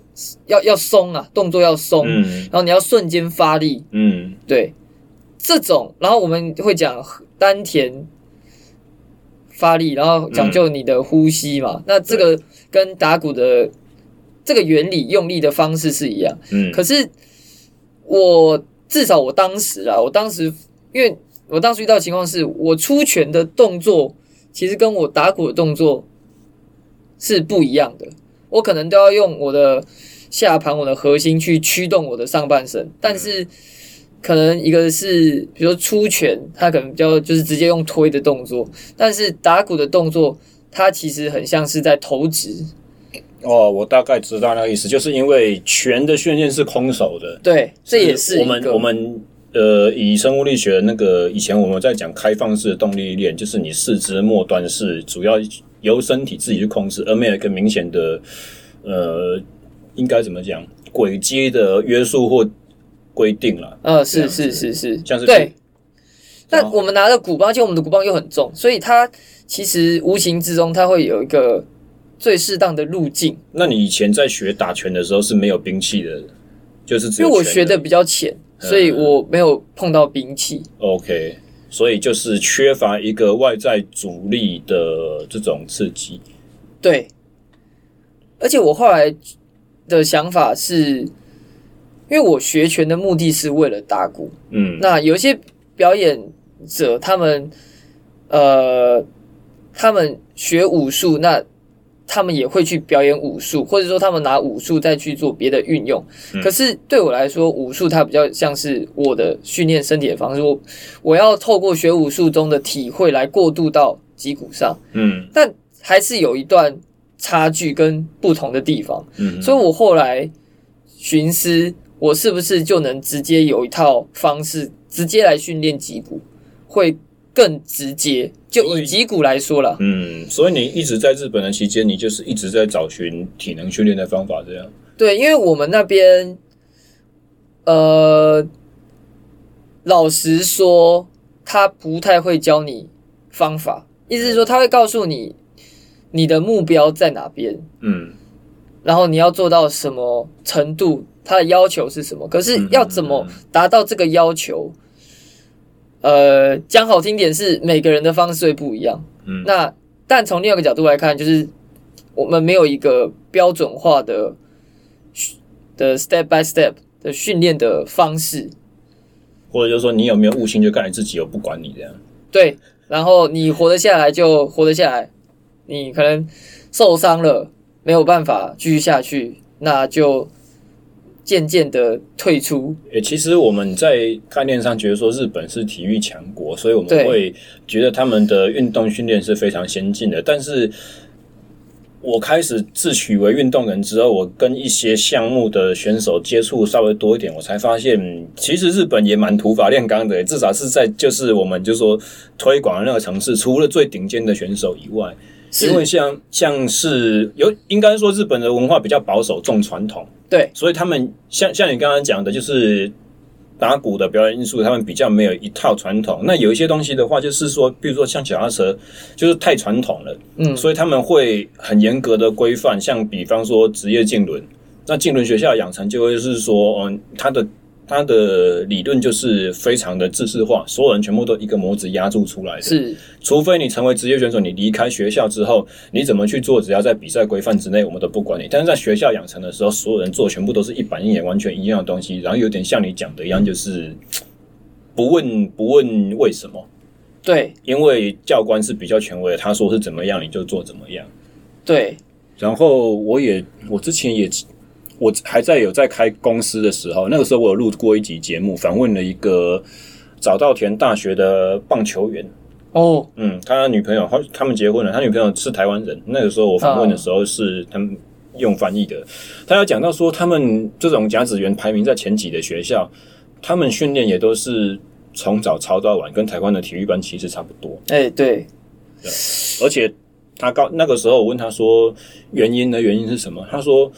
要要松啊，动作要松，嗯，然后你要瞬间发力，嗯，对，这种，然后我们会讲丹田发力，然后讲究你的呼吸嘛，嗯，那这个跟打鼓的。这个原理用力的方式是一样，嗯，可是我至少我当时啊，我当时因为我当时遇到的情况是我出拳的动作其实跟我打鼓的动作是不一样的，我可能都要用我的下盘、我的核心去驱动我的上半身，但是可能一个是比如说出拳，他可能比较就是直接用推的动作，但是打鼓的动作它其实很像是在投掷。哦，我大概知道那个意思，就是因为拳的训练是空手的，对，这也是我们我们呃，以生物力学那个以前我们在讲开放式的动力链，就是你四肢末端是主要由身体自己去控制，而没有一个明显的呃，应该怎么讲轨迹的约束或规定了。呃，是是是是，像是对。但我们拿的鼓棒，而且我们的鼓棒又很重，所以它其实无形之中它会有一个。最适当的路径。那你以前在学打拳的时候是没有兵器的，就是因为我学的比较浅，所以我没有碰到兵器。嗯。OK，所以就是缺乏一个外在阻力的这种刺激。对，而且我后来的想法是，因为我学拳的目的是为了打鼓。嗯，那有一些表演者，他们呃，他们学武术那。他们也会去表演武术，或者说他们拿武术再去做别的运用。嗯。可是对我来说，武术它比较像是我的训练身体的方式。我我要透过学武术中的体会来过渡到脊骨上。嗯，但还是有一段差距跟不同的地方。嗯，所以我后来寻思，我是不是就能直接有一套方式，直接来训练脊骨，会更直接。就以击鼓来说了，嗯，所以你一直在日本的期间，你就是一直在找寻体能训练的方法，这样。对，因为我们那边，呃，老实说，他不太会教你方法，意思是说他会告诉你你的目标在哪边，嗯，然后你要做到什么程度，他的要求是什么，可是要怎么达到这个要求？呃，讲好听点是每个人的方式会不一样，嗯，那但从另外一个角度来看，就是我们没有一个标准化的的 step by step 的训练的方式，或者就是说你有没有悟性就看你自己，我不管你这样。对，然后你活得下来就活得下来，你可能受伤了没有办法继续下去，那就。渐渐的退出。诶，其实我们在概念上觉得说日本是体育强国，所以我们会觉得他们的运动训练是非常先进的。但是，我开始自诩为运动人之后，我跟一些项目的选手接触稍微多一点，我才发现，其实日本也蛮土法炼钢的。至少是在就是我们就说推广的那个城市，除了最顶尖的选手以外，因为像像是有应该说日本的文化比较保守，重传统。对，所以他们像像你刚刚讲的，就是打鼓的表演艺术，他们比较没有一套传统。那有一些东西的话，就是说，比如说像脚踏车，就是太传统了，嗯，所以他们会很严格的规范。像比方说职业竞轮，那竞轮学校养成就会是说，嗯，他的它的理论就是非常的制式化，所有人全部都一个模子压铸出来的。是，除非你成为职业选手，你离开学校之后，你怎么去做，只要在比赛规范之内，我们都不管你。但是在学校养成的时候，所有人做全部都是一板一眼，完全一样的东西，然后有点像你讲的一样，就是不问不问为什么。对，因为教官是比较权威的，他说是怎么样，你就做怎么样。对，然后我也我之前也。我还在有在开公司的时候，那个时候我有录过一集节目，访问了一个早稻田大学的棒球员。哦，嗯，他女朋友他他们结婚了，他女朋友是台湾人。那个时候我访问的时候是他们用翻译的，他要讲到说，他们这种甲子园排名在前几的学校，他们训练也都是从早操到晚，跟台湾的体育班其实差不多。哎、欸，对，对，而且他告那个时候我问他说原因呢？原因是什么？他说。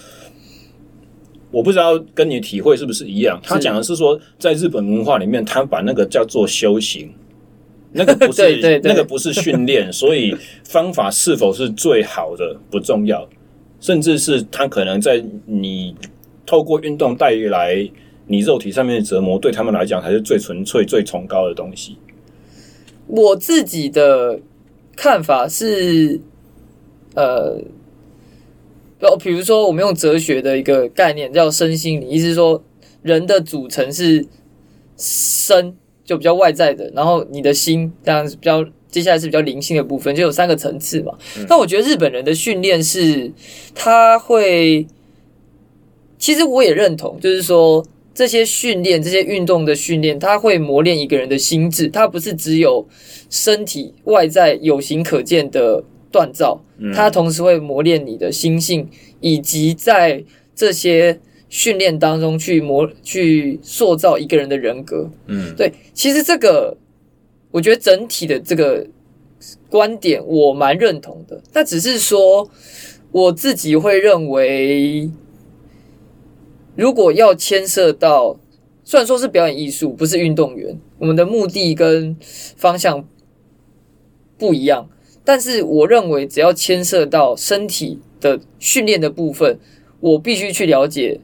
我不知道跟你体会是不是一样？他讲的是说，在日本文化里面，他把那个叫做修行，那个不是那个不是训练，所以方法是否是最好的不重要，甚至是他可能在你透过运动带来你肉体上面的折磨，对他们来讲才是最纯粹、最崇高的东西。我自己的看法是，呃。哦，比如说，我们用哲学的一个概念叫身心灵，意思是说，人的组成是身，就比较外在的，然后你的心，这样是比较接下来是比较灵性的部分，就有三个层次嘛。那、嗯、我觉得日本人的训练是，他会，其实我也认同，就是说这些训练、这些运动的训练，他会磨练一个人的心智，它不是只有身体外在有形可见的。锻造，它同时会磨练你的心性，以及在这些训练当中去磨、去塑造一个人的人格。嗯，对，其实这个我觉得整体的这个观点我蛮认同的。那只是说我自己会认为，如果要牵涉到，虽然说是表演艺术，不是运动员，我们的目的跟方向不一样。但是我认为，只要牵涉到身体的训练的部分，我必须去了解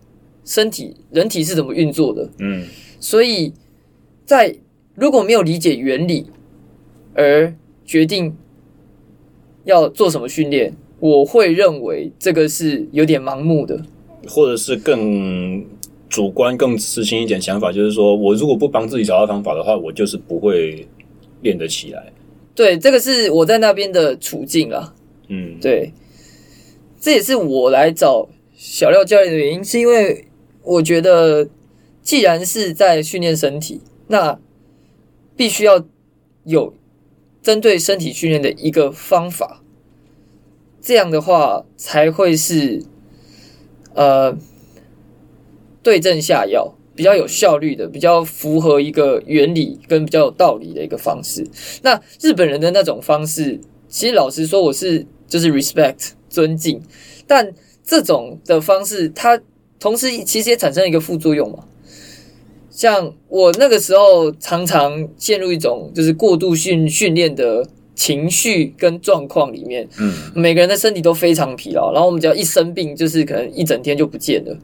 身体人体是怎么运作的。嗯，所以在如果没有理解原理而决定要做什么训练，我会认为这个是有点盲目的，或者是更主观、更私心一点想法，就是说我如果不帮自己找到方法的话，我就是不会练得起来。对，这个是我在那边的处境啊。嗯，对，这也是我来找小廖教练的原因，是因为我觉得，既然是在训练身体，那必须要有针对身体训练的一个方法，这样的话才会是呃对症下药。比较有效率的，比较符合一个原理跟比较有道理的一个方式。那日本人的那种方式，其实老实说，我是就是 respect 尊敬，但这种的方式，它同时其实也产生了一个副作用嘛。像我那个时候常常陷入一种就是过度训训练的情绪跟状况里面，嗯，每个人的身体都非常疲劳，然后我们只要一生病，就是可能一整天就不见了。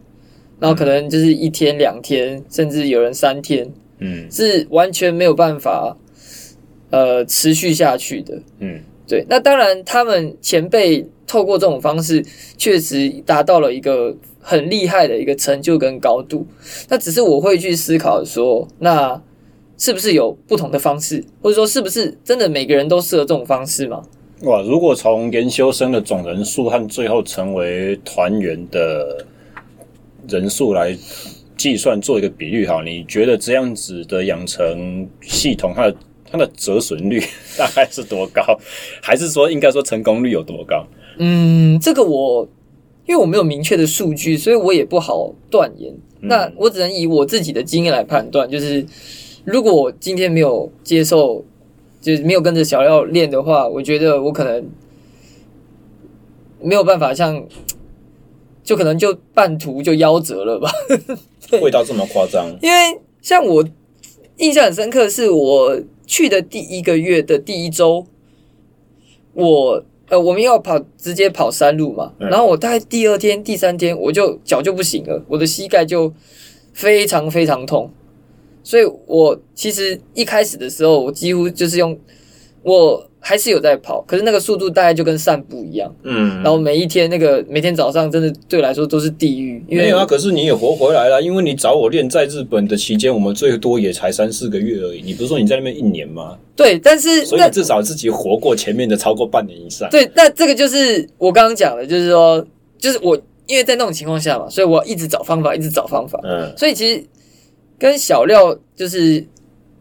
然后可能就是一天两天，甚至有人三天，嗯，是完全没有办法，呃，持续下去的，嗯，对。那当然，他们前辈透过这种方式，确实达到了一个很厉害的一个成就跟高度。那只是我会去思考说，那是不是有不同的方式，或者说是不是真的每个人都适合这种方式吗？哇，如果从研修生的总人数和最后成为团员的。人数来计算做一个比率哈，你觉得这样子的养成系统，它的它的折损率大概是多高？还是说应该说成功率有多高？嗯，这个我因为我没有明确的数据，所以我也不好断言。嗯。那我只能以我自己的经验来判断，就是如果我今天没有接受，就是没有跟着小廖练的话，我觉得我可能没有办法像。就可能就半途就夭折了吧？味道这么夸张？因为像我印象很深刻，是我去的第一个月的第一周，我呃我们要跑直接跑山路嘛，然后我大概第二天、第三天我就脚就不行了，我的膝盖就非常非常痛。所以我其实一开始的时候，我几乎就是用我。还是有在跑，可是那个速度大概就跟散步一样。嗯，然后每一天那个每天早上真的对我来说都是地狱。因为没有啊，可是你也活回来了，因为你找我练在日本的期间，我们最多也才三四个月而已。你不是说你在那边一年吗？对，但是所以你至少自己活过前面的超过半年以上。对，那这个就是我刚刚讲的，就是说，就是我因为在那种情况下嘛，所以我一直找方法，一直找方法。嗯，所以其实跟小廖就是。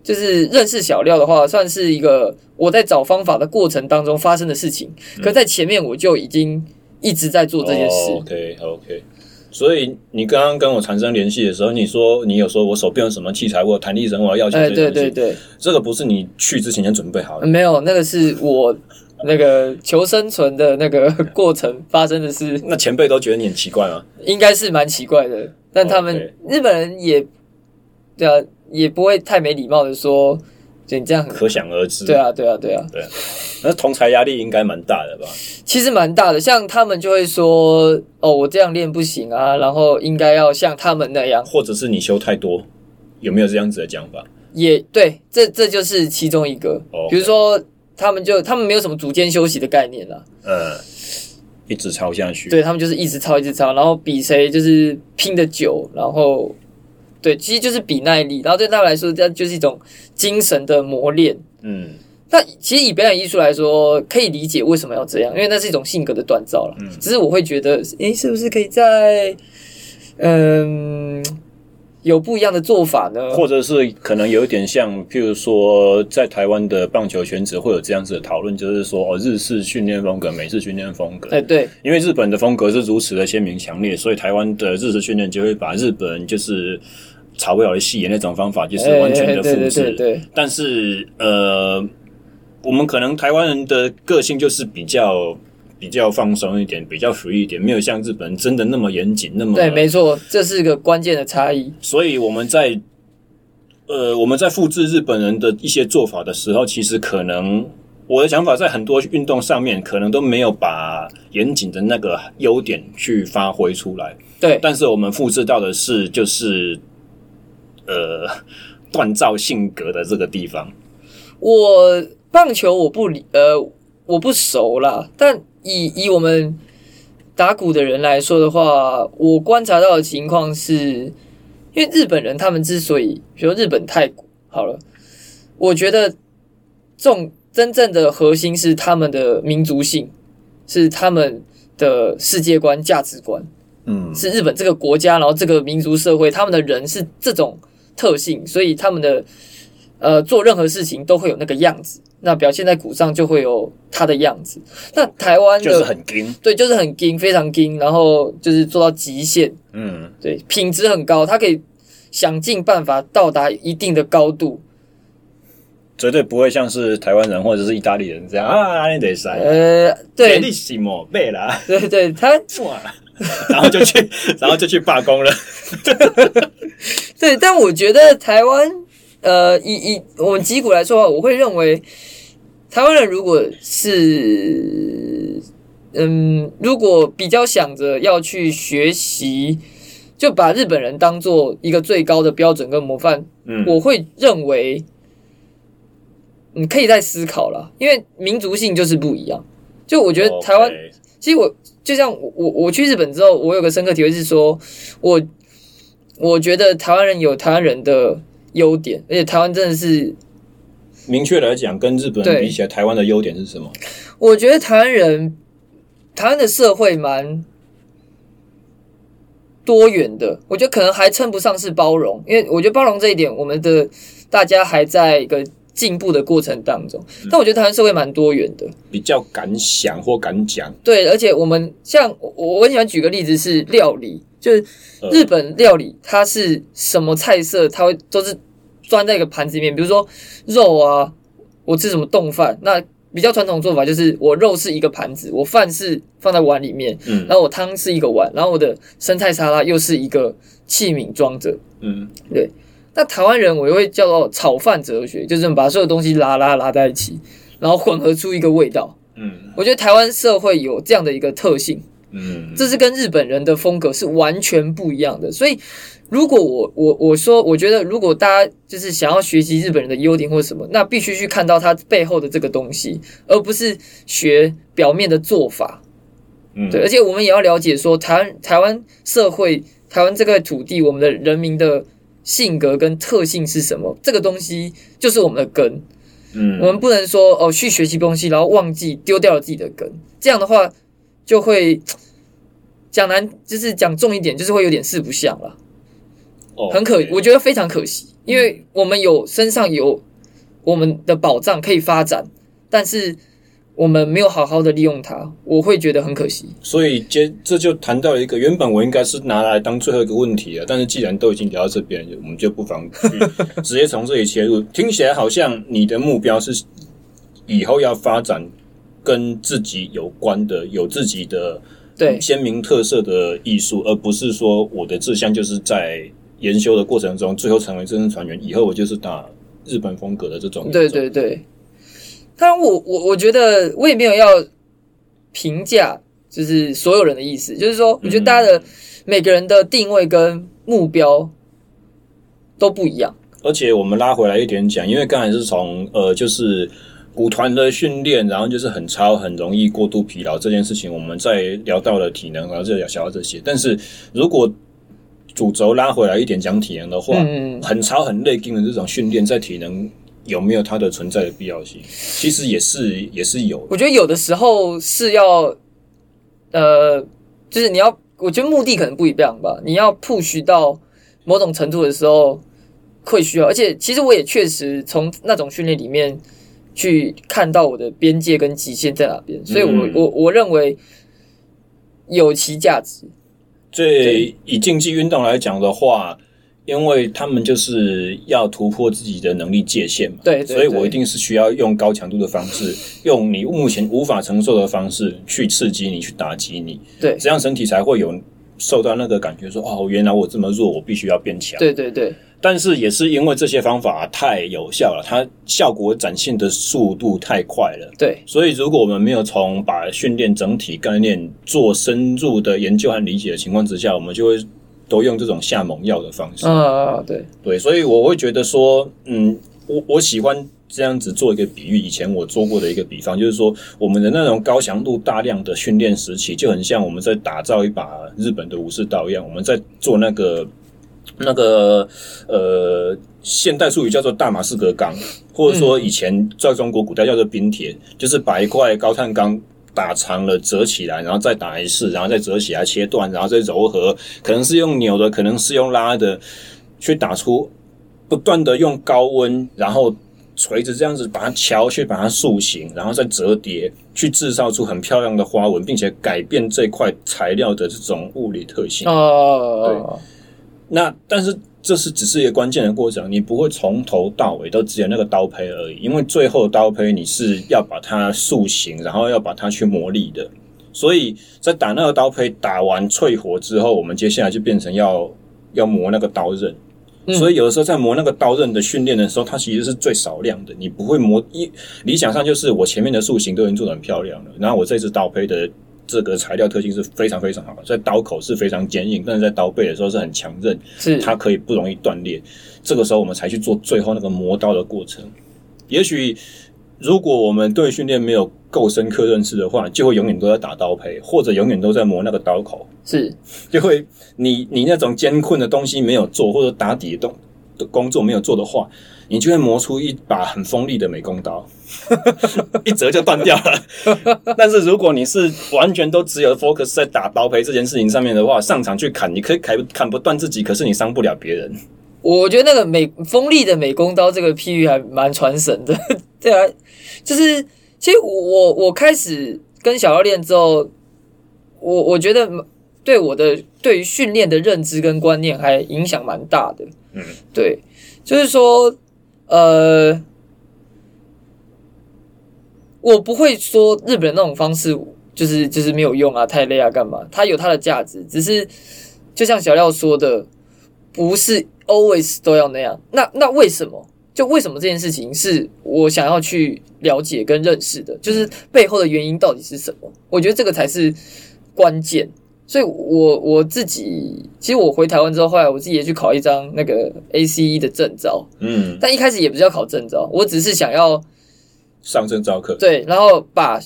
就是认识小廖的话，算是一个我在找方法的过程当中发生的事情。可在前面我就已经一直在做这件事。OK OK。所以你刚刚跟我产生联系的时候，你说你有说我手边有什么器材，我有弹力绳，我要要求。哎，对对对，这个不是你去之前就准备好的。没有，那个是我 那个求生存的那个 过程发生的事。那前辈都觉得你很奇怪吗？应该是蛮奇怪的，但他们.日本人也对啊。也不会太没礼貌的说，就你这样很可想而知。对啊，对啊，对啊，对啊。那同才压力应该蛮大的吧？其实蛮大的，像他们就会说：“哦，我这样练不行啊，然后应该要像他们那样。”或者是你修太多，有没有这样子的讲法？也对，这这就是其中一个。比如说，他们就他们没有什么组间休息的概念了。嗯，一直抄下去。对，他们就是一直抄，一直抄，然后比谁就是拼的久，然后。对，其实就是比耐力，然后对他们来说，这就是一种精神的磨练。嗯，那其实以表演艺术来说，可以理解为什么要这样，因为那是一种性格的锻造了。嗯，只是我会觉得，诶，是不是可以在嗯有不一样的做法呢？或者是可能有一点像，譬如说，在台湾的棒球选手会有这样子的讨论，就是说，哦，日式训练风格、美式训练风格。哎，对，因为日本的风格是如此的鲜明强烈，所以台湾的日式训练就会把日本就是。草不了的戏的那种方法就是完全的复制，对对对对，但是呃，我们可能台湾人的个性就是比较比较放松一点，比较 free 一点，没有像日本人真的那么严谨，那么对，没错，这是一个关键的差异。所以我们在呃我们在复制日本人的一些做法的时候，其实可能我的想法在很多运动上面可能都没有把严谨的那个优点去发挥出来。对，但是我们复制到的是就是。呃，锻造性格的这个地方，我棒球我不理，呃，我不熟啦。但以以我们打鼓的人来说的话，我观察到的情况是，因为日本人他们之所以，比如日本太鼓好了，我觉得这种真正的核心是他们的民族性，是他们的世界观、价值观，嗯，是日本这个国家，然后这个民族社会，他们的人是这种。特性，所以他们的呃做任何事情都会有那个样子，那表现在鼓上就会有他的样子。那台湾就是很精，对，就是很精，非常精，然后就是做到极限，嗯，对，品质很高，他可以想尽办法到达一定的高度，绝对不会像是台湾人或者是意大利人这样啊，你得塞，呃，对，你什么背了？对对，他。然后就去，然后就去罢工了。对，但我觉得台湾，呃，以以我们击鼓来说的话，我会认为台湾人如果是，嗯，如果比较想着要去学习，就把日本人当做一个最高的标准跟模范，嗯，我会认为你可以再思考了，因为民族性就是不一样。就我觉得台湾，Okay. 其实我。就像我我我去日本之后，我有个深刻体会是说，我我觉得台湾人有台湾人的优点，而且台湾真的是明确来讲，跟日本人比起来，台湾的优点是什么？我觉得台湾人台湾的社会蛮多元的，我觉得可能还称不上是包容，因为我觉得包容这一点，我们的大家还在一个。进步的过程当中，但我觉得台湾社会蛮多元的，比较敢想或敢讲。对，而且我们像我，我很喜欢举个例子是料理，就是日本料理，它是什么菜色，它会都是装在一个盘子里面。比如说肉啊，我吃什么冻饭，那比较传统做法就是我肉是一个盘子，我饭是放在碗里面，嗯，然后我汤是一个碗，然后我的生菜沙拉又是一个器皿装着，嗯，对。那台湾人我又会叫做炒饭哲学，就是把所有东西拉拉拉在一起，然后混合出一个味道。嗯，我觉得台湾社会有这样的一个特性。嗯，这是跟日本人的风格是完全不一样的。所以如果我我我说，我觉得如果大家就是想要学习日本人的优点或者什么，那必须去看到他背后的这个东西，而不是学表面的做法。嗯，对，而且我们也要了解说，台湾台湾社会，台湾这块土地，我们的人民的性格跟特性是什么？这个东西就是我们的根。嗯，我们不能说哦，去学习东西，然后忘记丢掉了自己的根，这样的话就会讲难，就是讲重一点，就是会有点四不像了。很可，我觉得非常可惜，因为我们有身上有我们的宝藏可以发展，但是我们没有好好的利用它，我会觉得很可惜。所以接这就谈到一个原本我应该是拿来当最后一个问题了，但是既然都已经聊到这边，我们就不妨直接从这里切入。听起来好像你的目标是以后要发展跟自己有关的、有自己的对鲜明特色的艺术，而不是说我的志向就是在。研修的过程中，最后成为真正船员，以后我就是打日本风格的这种。对对对，当然我我我觉得我也没有要评价，就是所有人的意思，就是说，我觉得大家的每个人的定位跟目标都不一样。嗯、而且我们拉回来一点讲，因为刚才是从呃，就是舞团的训练，然后就是很超，很容易过度疲劳这件事情，我们在聊到了体能，然后就聊到这些。但是如果主轴拉回来一点讲体能的话，嗯，很超很累劲的这种训练，在体能有没有它的存在的必要性？其实也是也是有。我觉得有的时候是要，呃，就是你要，我觉得目的可能不一样吧。你要 push 到某种程度的时候，会需要。而且其实我也确实从那种训练里面去看到我的边界跟极限在哪边，所以我、嗯、我我认为有其价值。最以竞技运动来讲的话，因为他们就是要突破自己的能力界限嘛，对，所以我一定是需要用高强度的方式，用你目前无法承受的方式去刺激你，去打击你，对，这样身体才会有受到那个感觉说，说哦，原来我这么弱，我必须要变强，对对对。但是也是因为这些方法太有效了，它效果展现的速度太快了。对，所以如果我们没有从把训练整体概念做深入的研究和理解的情况之下，我们就会都用这种下猛药的方式。啊！对对，所以我会觉得说，嗯，我我喜欢这样子做一个比喻。以前我做过的一个比方，就是说我们的那种高强度大量的训练时期，就很像我们在打造一把日本的武士刀一样，我们在做那个。那个呃，现代术语叫做大马士革钢，或者说以前在中国古代叫做冰铁，就是把一块高碳钢打长了折起来，然后再打一次，然后再折起来切断，然后再揉合，可能是用扭的，可能是用拉的，去打出不断的用高温，然后锤子这样子把它敲，去把它塑形，然后再折叠，去制造出很漂亮的花纹，并且改变这块材料的这种物理特性。哦，对。那但是这是只是一个关键的过程，你不会从头到尾都只有那个刀胚而已，因为最后刀胚你是要把它塑形，然后要把它去磨砺的。所以在打那个刀胚打完淬火之后，我们接下来就变成要要磨那个刀刃。所以有的时候在磨那个刀刃的训练的时候，它其实是最少量的，你不会磨一理想上就是我前面的塑形都已经做得很漂亮了，然后我这支刀胚的。这个材料特性是非常非常好的，在刀口是非常坚硬，但是在刀背的时候是很强韧，是它可以不容易断裂。这个时候我们才去做最后那个磨刀的过程。也许如果我们对训练没有够深刻认识的话，就会永远都在打刀胚，或者永远都在磨那个刀口，是 就会你你那种艰困的东西没有做，或者打底的动的工作没有做的话。你就会磨出一把很锋利的美工刀，一折就断掉了。但是如果你是完全都只有 focus 在打刀胚这件事情上面的话，上场去砍，你可以砍砍不断自己，可是你伤不了别人。我觉得那个美锋利的美工刀这个譬喻还蛮传神的。对啊，就是其实我我开始跟小教练之后，我我觉得对我的对于训练的认知跟观念还影响蛮大的。嗯，对，就是说。呃，我不会说日本那种方式就是就是没有用啊，太累啊，干嘛？它有它的价值，只是就像小廖说的，不是 always 都要那样。那那为什么？就为什么这件事情是我想要去了解跟认识的？就是背后的原因到底是什么？我觉得这个才是关键。所以我我自己其实我回台湾之后，后来我自己也去考一张那个 ACE 的证照，嗯，但一开始也不是要考证照，我只是想要上证照课，对，然后把，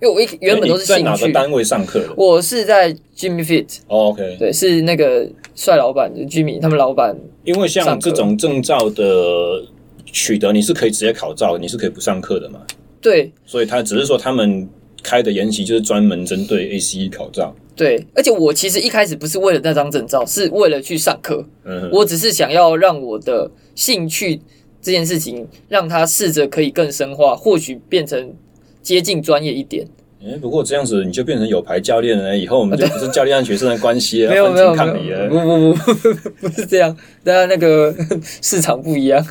因为我一原本都是。在哪个单位上课的？我是在 Jimmy Fit，oh, OK，对，是那个帅老板 Jimmy 他们老板。因为像这种证照的取得，你是可以直接考照，你是可以不上课的嘛？对，所以他只是说他们开的研习就是专门针对 ACE 考照。对，而且我其实一开始不是为了那张证照，是为了去上课。嗯，我只是想要让我的兴趣这件事情，让他试着可以更深化，或许变成接近专业一点。哎、欸，不过这样子你就变成有牌教练了，以后我们就不是教练和学生的关系 了，没有没有抗理了。不不不，不是这样，大家那个 市场不一样。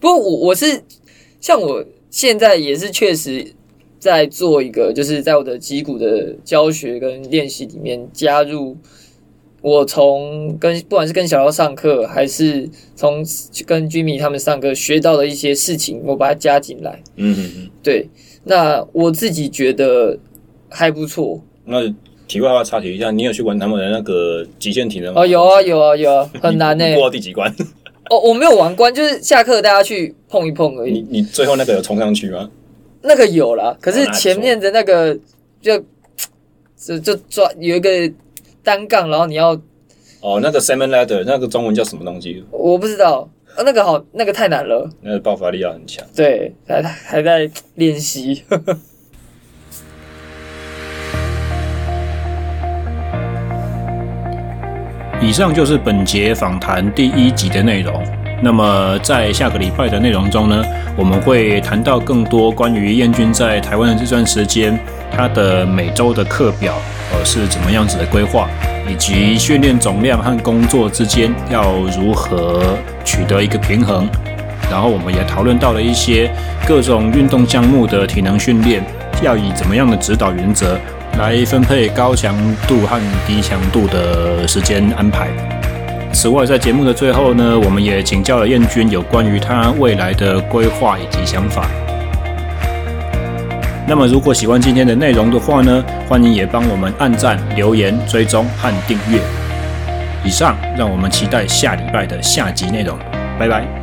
不过我我是像我现在也是确实在做一个，就是在我的击鼓的教学跟练习里面加入，我从跟不管是跟小姚上课，还是从跟 Jimmy 他们上课学到的一些事情，我把它加进来。嗯嗯嗯，对。那我自己觉得还不错。那题外话插题一下，你有去玩他们的那个极限体能吗？哦，有啊，有啊，有啊，很难呢、欸。过到第几关？哦，我没有玩关，就是下课大家去碰一碰而已。你你最后那个有冲上去吗？那个有了，可是前面的那个就就就抓有一个单杠，然后你要哦，那个 Salmon Ladder 那个中文叫什么东西？我不知道。啊，那个好，那个太难了。那个爆发力要很强。对，还还在练习。以上就是本节访谈第一集的内容。那么在下个礼拜的内容中呢，我们会谈到更多关于燕军在台湾的这段时间，他的每周的课表呃是怎么样子的规划。以及训练总量和工作之间要如何取得一个平衡，然后我们也讨论到了一些各种运动项目的体能训练要以怎么样的指导原则来分配高强度和低强度的时间安排。此外，在节目的最后呢，我们也请教了燕军有关于他未来的规划以及想法。那么，如果喜欢今天的内容的话呢，欢迎也帮我们按赞、留言、追踪和订阅。以上，让我们期待下礼拜的下集内容。拜拜。